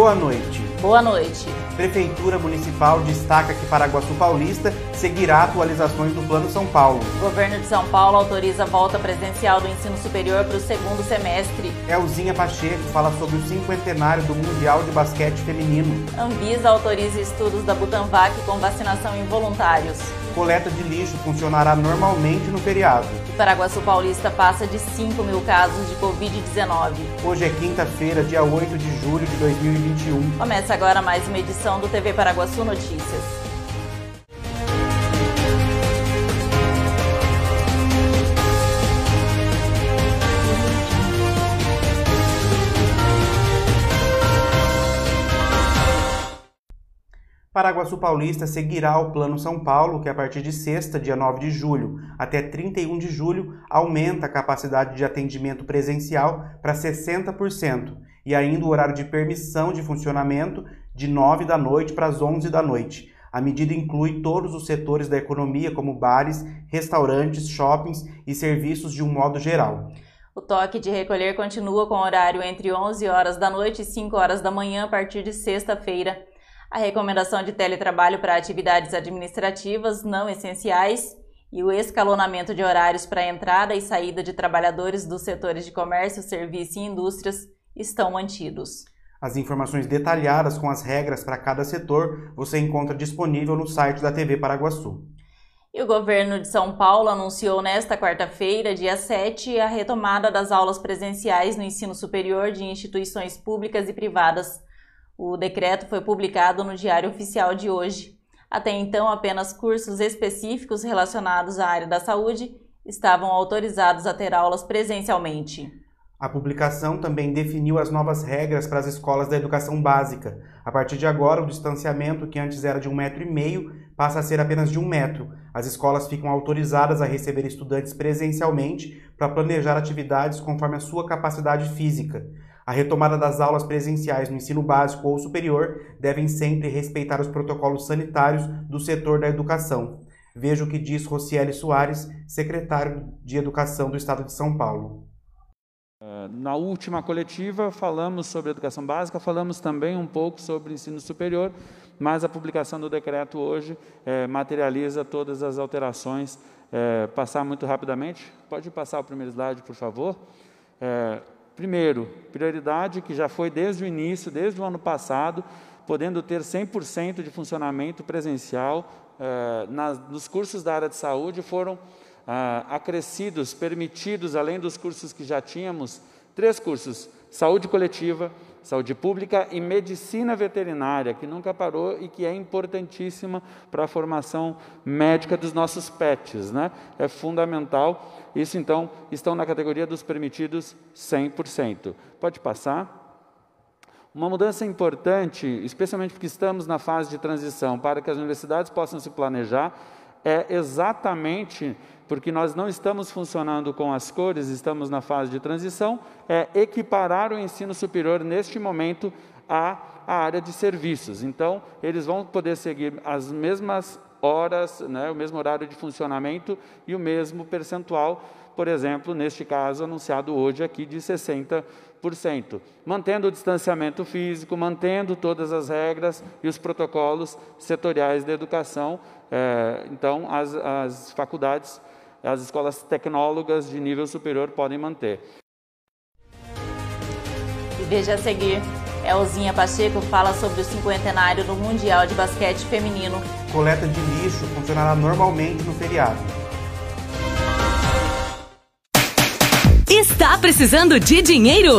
Boa noite. Boa noite. Prefeitura Municipal destaca que Paraguaçu Paulista seguirá atualizações do Plano São Paulo. Governo de São Paulo autoriza a volta presencial do ensino superior para o segundo semestre. Elzinha Pacheco fala sobre o cinquentenário do Mundial de Basquete Feminino. Anvisa autoriza estudos da Butanvac com vacinação em voluntários. Coleta de lixo funcionará normalmente no feriado. O Paraguaçu Paulista passa de 5 mil casos de Covid-19. Hoje é quinta-feira, dia 8 de julho de 2021. Começa agora mais uma edição do TV Paraguaçu Notícias. Paraguaçu Paulista seguirá o Plano São Paulo, que a partir de sexta, dia 9 de julho, até 31 de julho, aumenta a capacidade de atendimento presencial para 60% e ainda o horário de permissão de funcionamento de 9 da noite para as 11 da noite. A medida inclui todos os setores da economia, como bares, restaurantes, shoppings e serviços de um modo geral. O toque de recolher continua com horário entre 11 horas da noite e 5 horas da manhã a partir de sexta-feira. A recomendação de teletrabalho para atividades administrativas não essenciais e o escalonamento de horários para entrada e saída de trabalhadores dos setores de comércio, serviço e indústrias estão mantidos. As informações detalhadas com as regras para cada setor você encontra disponível no site da TV Paraguaçu. E o governo de São Paulo anunciou nesta quarta-feira, dia 7, a retomada das aulas presenciais no ensino superior de instituições públicas e privadas. O decreto foi publicado no Diário Oficial de hoje. Até então, apenas cursos específicos relacionados à área da saúde estavam autorizados a ter aulas presencialmente. A publicação também definiu as novas regras para as escolas da educação básica. A partir de agora, o distanciamento, que antes era de um metro e meio, passa a ser apenas de um metro. As escolas ficam autorizadas a receber estudantes presencialmente para planejar atividades conforme a sua capacidade física. A retomada das aulas presenciais no ensino básico ou superior devem sempre respeitar os protocolos sanitários do setor da educação. Veja o que diz Rocieli Soares, secretário de Educação do Estado de São Paulo. Na última coletiva, falamos sobre educação básica, falamos também um pouco sobre ensino superior, mas a publicação do decreto hoje é, materializa todas as alterações. É, passar muito rapidamente, pode passar o primeiro slide, por favor. É, Primeiro, prioridade que já foi desde o início, desde o ano passado, podendo ter 100% de funcionamento presencial. Eh, nos cursos da área de saúde foram ah, acrescidos, permitidos, além dos cursos que já tínhamos, três cursos: saúde coletiva, saúde pública e medicina veterinária, que nunca parou e que é importantíssima para a formação médica dos nossos pets, né? É fundamental. Isso então estão na categoria dos permitidos 100%. Pode passar. Uma mudança importante, especialmente porque estamos na fase de transição, para que as universidades possam se planejar, é exatamente porque nós não estamos funcionando com as cores, estamos na fase de transição, é equiparar o ensino superior neste momento à, à área de serviços. Então, eles vão poder seguir as mesmas horas, né, o mesmo horário de funcionamento e o mesmo percentual, por exemplo, neste caso anunciado hoje aqui de 60%. Mantendo o distanciamento físico, mantendo todas as regras e os protocolos setoriais da educação. É, então, as, as faculdades as escolas tecnólogas de nível superior podem manter. E veja a seguir. Elzinha Pacheco fala sobre o cinquentenário do Mundial de Basquete Feminino. Coleta de lixo funcionará normalmente no feriado. Está precisando de dinheiro?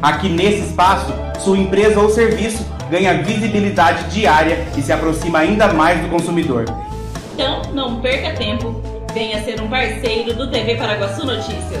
Aqui nesse espaço, sua empresa ou serviço ganha visibilidade diária e se aproxima ainda mais do consumidor. Então, não perca tempo. Venha ser um parceiro do TV Paraguaçu Notícias.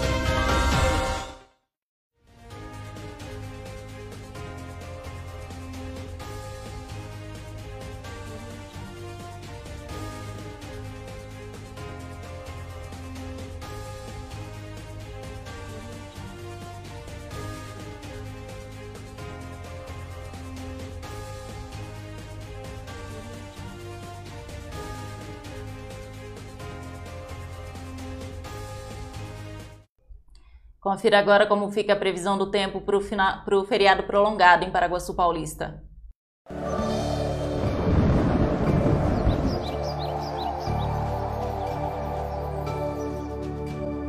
Confira agora como fica a previsão do tempo para o feriado prolongado em Paraguaçu Paulista.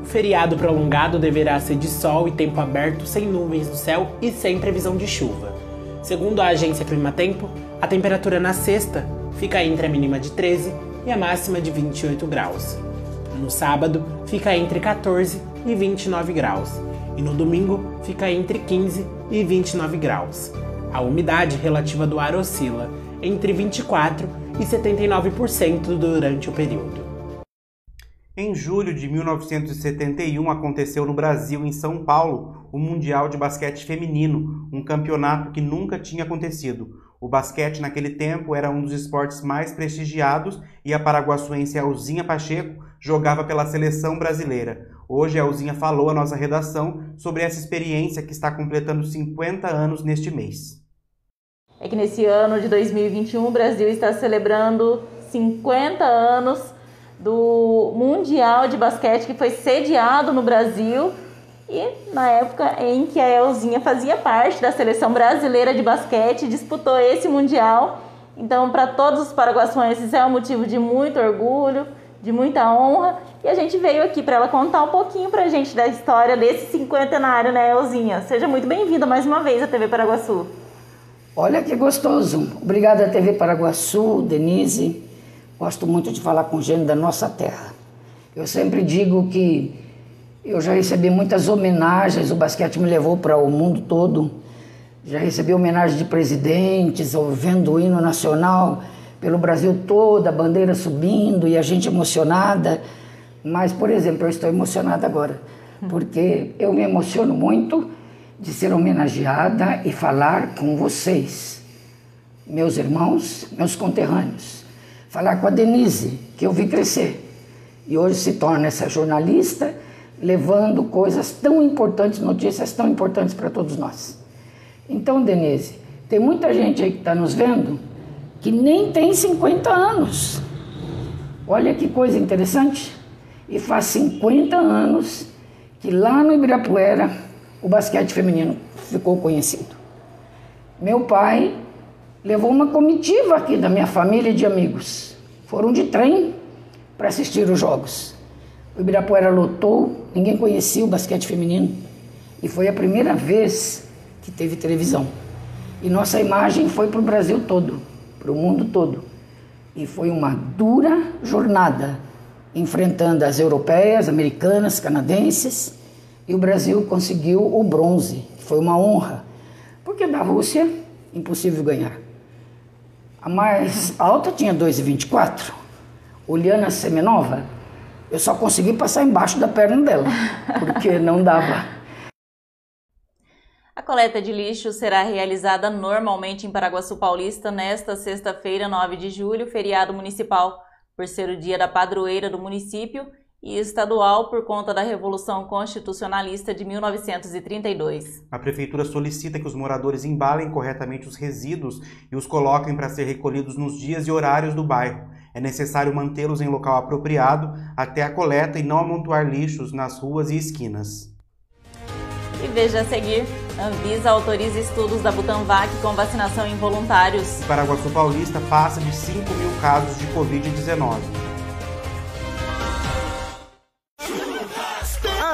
O feriado prolongado deverá ser de sol e tempo aberto, sem nuvens no céu e sem previsão de chuva. Segundo a agência Climatempo, a temperatura na sexta fica entre a mínima de 13 e a máxima de 28 graus. No sábado, fica entre 14 e 29 graus, e no domingo fica entre 15 e 29 graus. A umidade relativa do ar oscila entre 24 e 79% durante o período. Em julho de 1971 aconteceu no Brasil, em São Paulo, o Mundial de Basquete Feminino, um campeonato que nunca tinha acontecido. O basquete naquele tempo era um dos esportes mais prestigiados e a paraguaçuense Alzinha Pacheco jogava pela seleção brasileira. Hoje a Alzinha falou à nossa redação sobre essa experiência que está completando 50 anos neste mês. É que nesse ano de 2021 o Brasil está celebrando 50 anos do Mundial de Basquete que foi sediado no Brasil e na época em que a Elzinha fazia parte da seleção brasileira de basquete, disputou esse Mundial. Então, para todos os paraguaçuenses é um motivo de muito orgulho de muita honra. E a gente veio aqui para ela contar um pouquinho para a gente da história desse cinquentenário, né, Elzinha? Seja muito bem-vinda mais uma vez à TV Paraguaçu. Olha que gostoso. Obrigada, TV Paraguaçu, Denise. Gosto muito de falar com gente da nossa terra. Eu sempre digo que eu já recebi muitas homenagens, o basquete me levou para o mundo todo. Já recebi homenagem de presidentes, ouvindo o hino nacional pelo Brasil todo, a bandeira subindo e a gente emocionada. Mas, por exemplo, eu estou emocionada agora, porque eu me emociono muito de ser homenageada e falar com vocês, meus irmãos, meus conterrâneos. Falar com a Denise, que eu vi crescer. E hoje se torna essa jornalista, levando coisas tão importantes, notícias tão importantes para todos nós. Então, Denise, tem muita gente aí que está nos vendo que nem tem 50 anos. Olha que coisa interessante. E faz 50 anos que lá no Ibirapuera o basquete feminino ficou conhecido. Meu pai levou uma comitiva aqui da minha família e de amigos. Foram de trem para assistir os jogos. O Ibirapuera lotou, ninguém conhecia o basquete feminino. E foi a primeira vez que teve televisão. E nossa imagem foi para o Brasil todo para o mundo todo. E foi uma dura jornada, enfrentando as europeias, americanas, canadenses, e o Brasil conseguiu o bronze, foi uma honra, porque da Rússia, impossível ganhar. A mais alta tinha 2,24. Uliana Semenova, eu só consegui passar embaixo da perna dela, porque não dava. A coleta de lixo será realizada normalmente em Paraguaçu Paulista nesta sexta-feira, 9 de julho, feriado municipal, por ser o dia da padroeira do município e estadual por conta da Revolução Constitucionalista de 1932. A Prefeitura solicita que os moradores embalem corretamente os resíduos e os coloquem para ser recolhidos nos dias e horários do bairro. É necessário mantê-los em local apropriado até a coleta e não amontoar lixos nas ruas e esquinas. E veja a seguir, Anvisa autoriza estudos da Butanvac com vacinação em voluntários. Paraguaçu Paulista passa de 5 mil casos de Covid-19.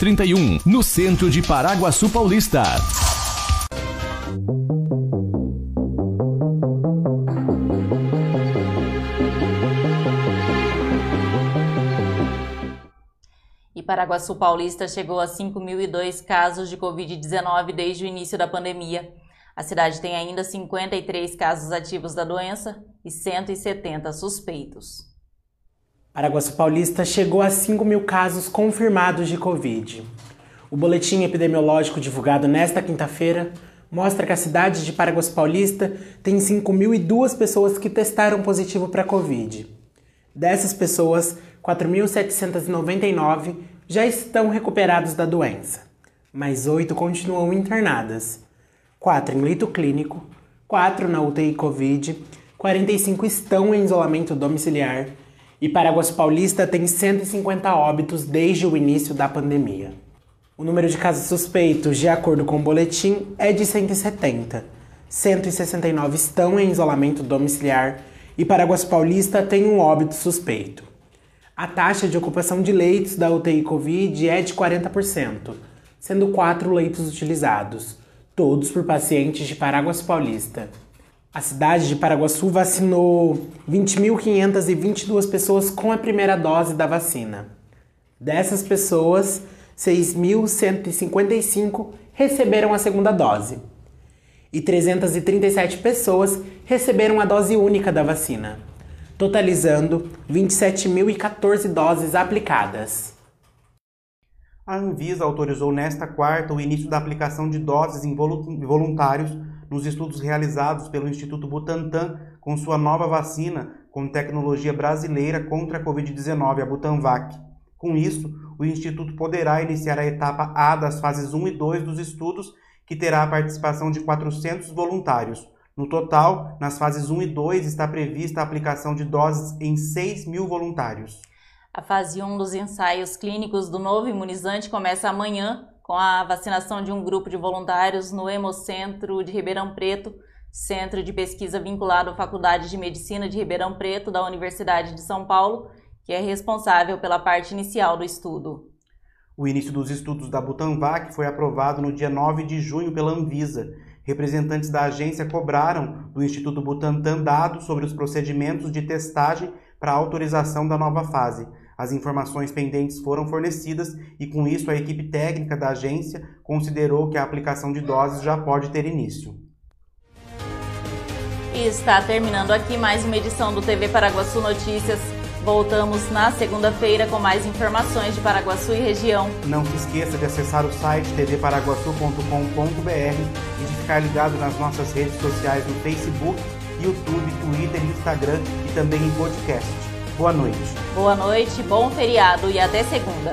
31, no centro de Paraguaçu Paulista. E Paraguaçu Paulista chegou a 5.002 casos de Covid-19 desde o início da pandemia. A cidade tem ainda 53 casos ativos da doença e 170 suspeitos. Paraguaçu Paulista chegou a 5 mil casos confirmados de Covid. O boletim epidemiológico divulgado nesta quinta-feira mostra que a cidade de Paraguaçu Paulista tem 5.002 pessoas que testaram positivo para Covid. Dessas pessoas, 4.799 já estão recuperados da doença, mas 8 continuam internadas. 4 em leito clínico, 4 na UTI Covid, 45 estão em isolamento domiciliar e Paraguas Paulista tem 150 óbitos desde o início da pandemia. O número de casos suspeitos, de acordo com o boletim, é de 170. 169 estão em isolamento domiciliar e Paraguas Paulista tem um óbito suspeito. A taxa de ocupação de leitos da UTI Covid é de 40%, sendo quatro leitos utilizados, todos por pacientes de Paraguas Paulista. A cidade de Paraguaçu vacinou 20.522 pessoas com a primeira dose da vacina. Dessas pessoas, 6.155 receberam a segunda dose e 337 pessoas receberam a dose única da vacina, totalizando 27.014 doses aplicadas. A Anvisa autorizou nesta quarta o início da aplicação de doses em voluntários nos estudos realizados pelo Instituto Butantan com sua nova vacina com tecnologia brasileira contra a Covid-19, a Butanvac. Com isso, o Instituto poderá iniciar a etapa A das fases 1 e 2 dos estudos, que terá a participação de 400 voluntários. No total, nas fases 1 e 2 está prevista a aplicação de doses em 6 mil voluntários. A fase 1 dos ensaios clínicos do novo imunizante começa amanhã com a vacinação de um grupo de voluntários no Hemocentro de Ribeirão Preto, centro de pesquisa vinculado à Faculdade de Medicina de Ribeirão Preto da Universidade de São Paulo, que é responsável pela parte inicial do estudo. O início dos estudos da Butanvac foi aprovado no dia 9 de junho pela Anvisa. Representantes da agência cobraram do Instituto Butantan dados sobre os procedimentos de testagem para a autorização da nova fase. As informações pendentes foram fornecidas e, com isso, a equipe técnica da agência considerou que a aplicação de doses já pode ter início. E está terminando aqui mais uma edição do TV Paraguaçu Notícias. Voltamos na segunda-feira com mais informações de Paraguaçu e região. Não se esqueça de acessar o site tvparaguaçu.com.br e de ficar ligado nas nossas redes sociais no Facebook, YouTube, Twitter, Instagram e também em podcast. Boa noite. Boa noite, bom feriado e até segunda.